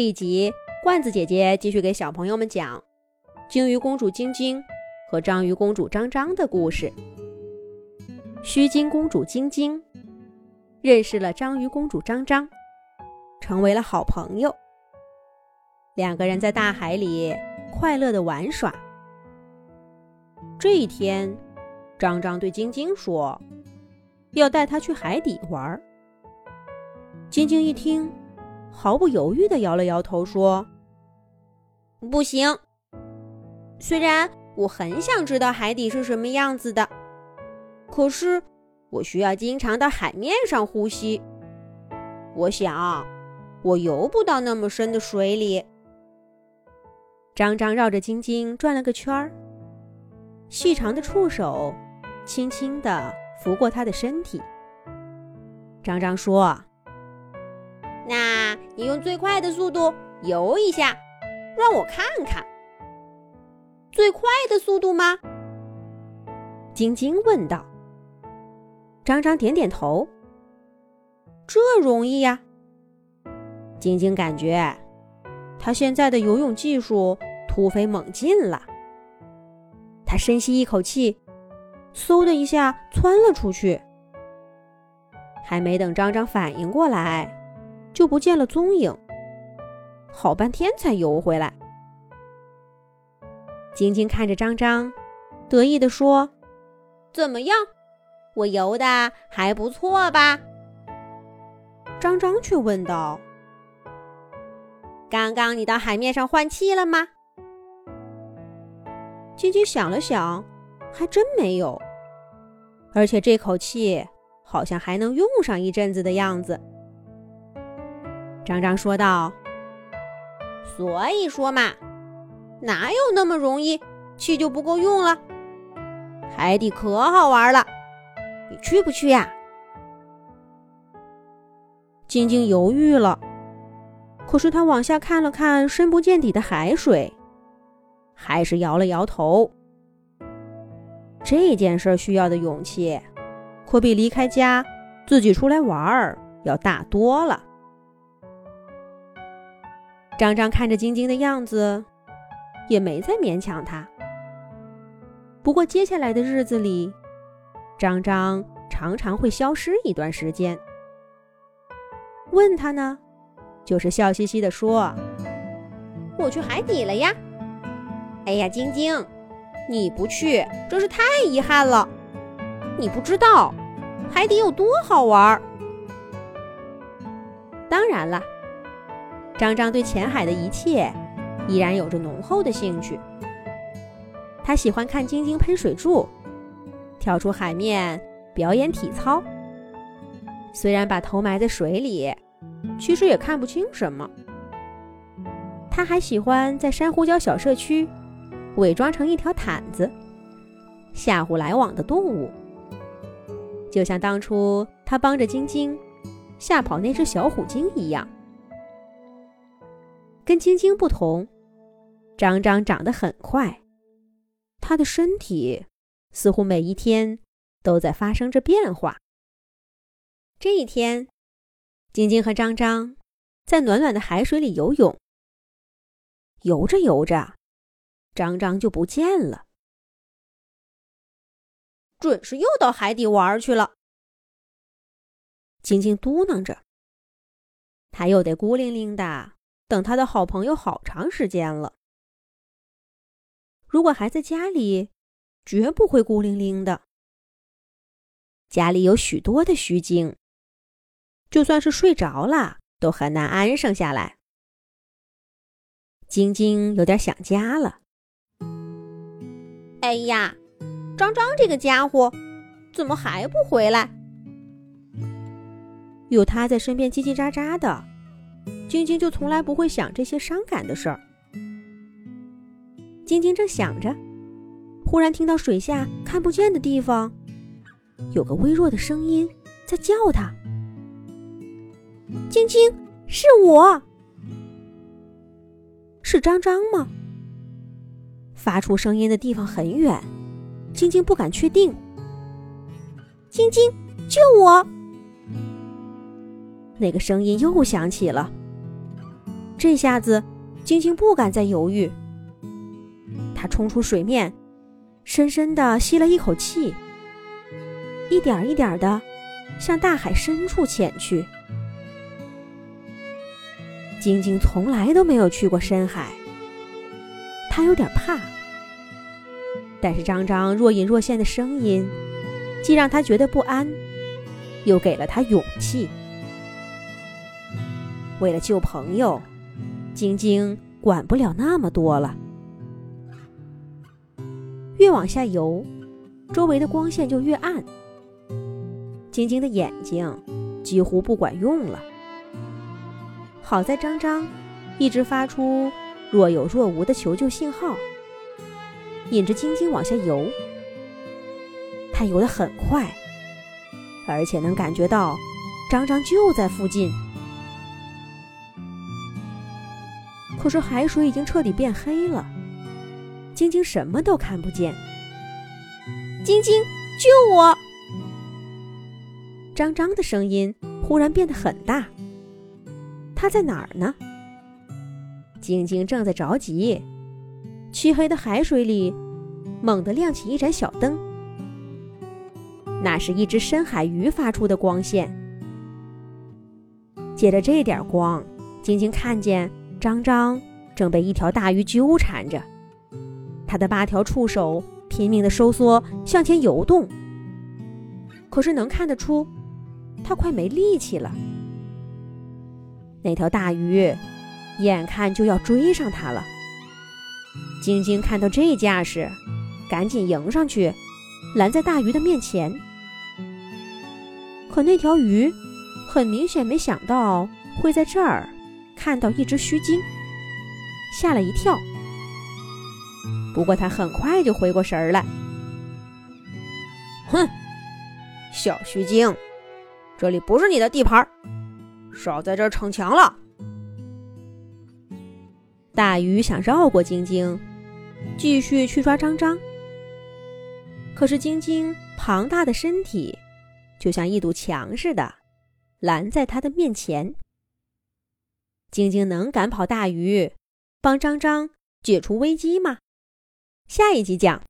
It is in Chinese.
这一集，罐子姐姐继续给小朋友们讲鲸鱼公主晶晶和章鱼公主张张的故事。须鲸公主晶晶认识了章鱼公主张张，成为了好朋友。两个人在大海里快乐的玩耍。这一天，张张对晶晶说：“要带她去海底玩。”晶晶一听。毫不犹豫地摇了摇头，说：“不行。虽然我很想知道海底是什么样子的，可是我需要经常到海面上呼吸。我想，我游不到那么深的水里。”张张绕着晶晶转了个圈儿，细长的触手轻轻地拂过她的身体。张张说。那你用最快的速度游一下，让我看看。最快的速度吗？晶晶问道。张张点点头。这容易呀。晶晶感觉，他现在的游泳技术突飞猛进了。他深吸一口气，嗖的一下窜了出去。还没等张张反应过来。就不见了踪影，好半天才游回来。晶晶看着张张，得意地说：“怎么样，我游的还不错吧？”张张却问道：“刚刚你到海面上换气了吗？”晶晶想了想，还真没有，而且这口气好像还能用上一阵子的样子。张张说道：“所以说嘛，哪有那么容易气就不够用了？海底可好玩了，你去不去呀？”晶晶犹豫了，可是她往下看了看深不见底的海水，还是摇了摇头。这件事需要的勇气，可比离开家自己出来玩儿要大多了。张张看着晶晶的样子，也没再勉强她。不过接下来的日子里，张张常常会消失一段时间。问他呢，就是笑嘻嘻地说：“我去海底了呀。”哎呀，晶晶，你不去真是太遗憾了。你不知道海底有多好玩儿。当然了。张张对浅海的一切依然有着浓厚的兴趣。他喜欢看晶晶喷水柱，跳出海面表演体操。虽然把头埋在水里，其实也看不清什么。他还喜欢在珊瑚礁小社区伪装成一条毯子，吓唬来往的动物，就像当初他帮着晶晶吓跑那只小虎鲸一样。跟晶晶不同，张张长得很快，他的身体似乎每一天都在发生着变化。这一天，晶晶和张张在暖暖的海水里游泳，游着游着，张张就不见了，准是又到海底玩去了。晶晶嘟囔着，他又得孤零零的。等他的好朋友好长时间了。如果还在家里，绝不会孤零零的。家里有许多的虚惊，就算是睡着了，都很难安生下来。晶晶有点想家了。哎呀，张张这个家伙，怎么还不回来？有他在身边叽叽喳喳的。晶晶就从来不会想这些伤感的事儿。晶晶正想着，忽然听到水下看不见的地方，有个微弱的声音在叫她：“晶晶，是我，是张张吗？”发出声音的地方很远，晶晶不敢确定。晶晶，救我！那个声音又响起了。这下子，晶晶不敢再犹豫。她冲出水面，深深的吸了一口气，一点一点的向大海深处潜去。晶晶从来都没有去过深海，她有点怕。但是张张若隐若现的声音，既让她觉得不安，又给了她勇气。为了救朋友。晶晶管不了那么多了，越往下游，周围的光线就越暗。晶晶的眼睛几乎不管用了。好在张张一直发出若有若无的求救信号，引着晶晶往下游。他游得很快，而且能感觉到张张就在附近。可是海水已经彻底变黑了，晶晶什么都看不见。晶晶，救我！张张的声音忽然变得很大。他在哪儿呢？晶晶正在着急。漆黑的海水里，猛地亮起一盏小灯。那是一只深海鱼发出的光线。借着这点光，晶晶看见。张张正被一条大鱼纠缠着，他的八条触手拼命地收缩，向前游动。可是能看得出，他快没力气了。那条大鱼眼看就要追上他了。晶晶看到这架势，赶紧迎上去，拦在大鱼的面前。可那条鱼很明显没想到会在这儿。看到一只须鲸，吓了一跳。不过他很快就回过神儿来。哼，小须鲸，这里不是你的地盘，少在这儿逞强了。大鱼想绕过晶晶，继续去抓张张。可是晶晶庞大的身体，就像一堵墙似的，拦在他的面前。晶晶能赶跑大鱼，帮张张解除危机吗？下一集讲。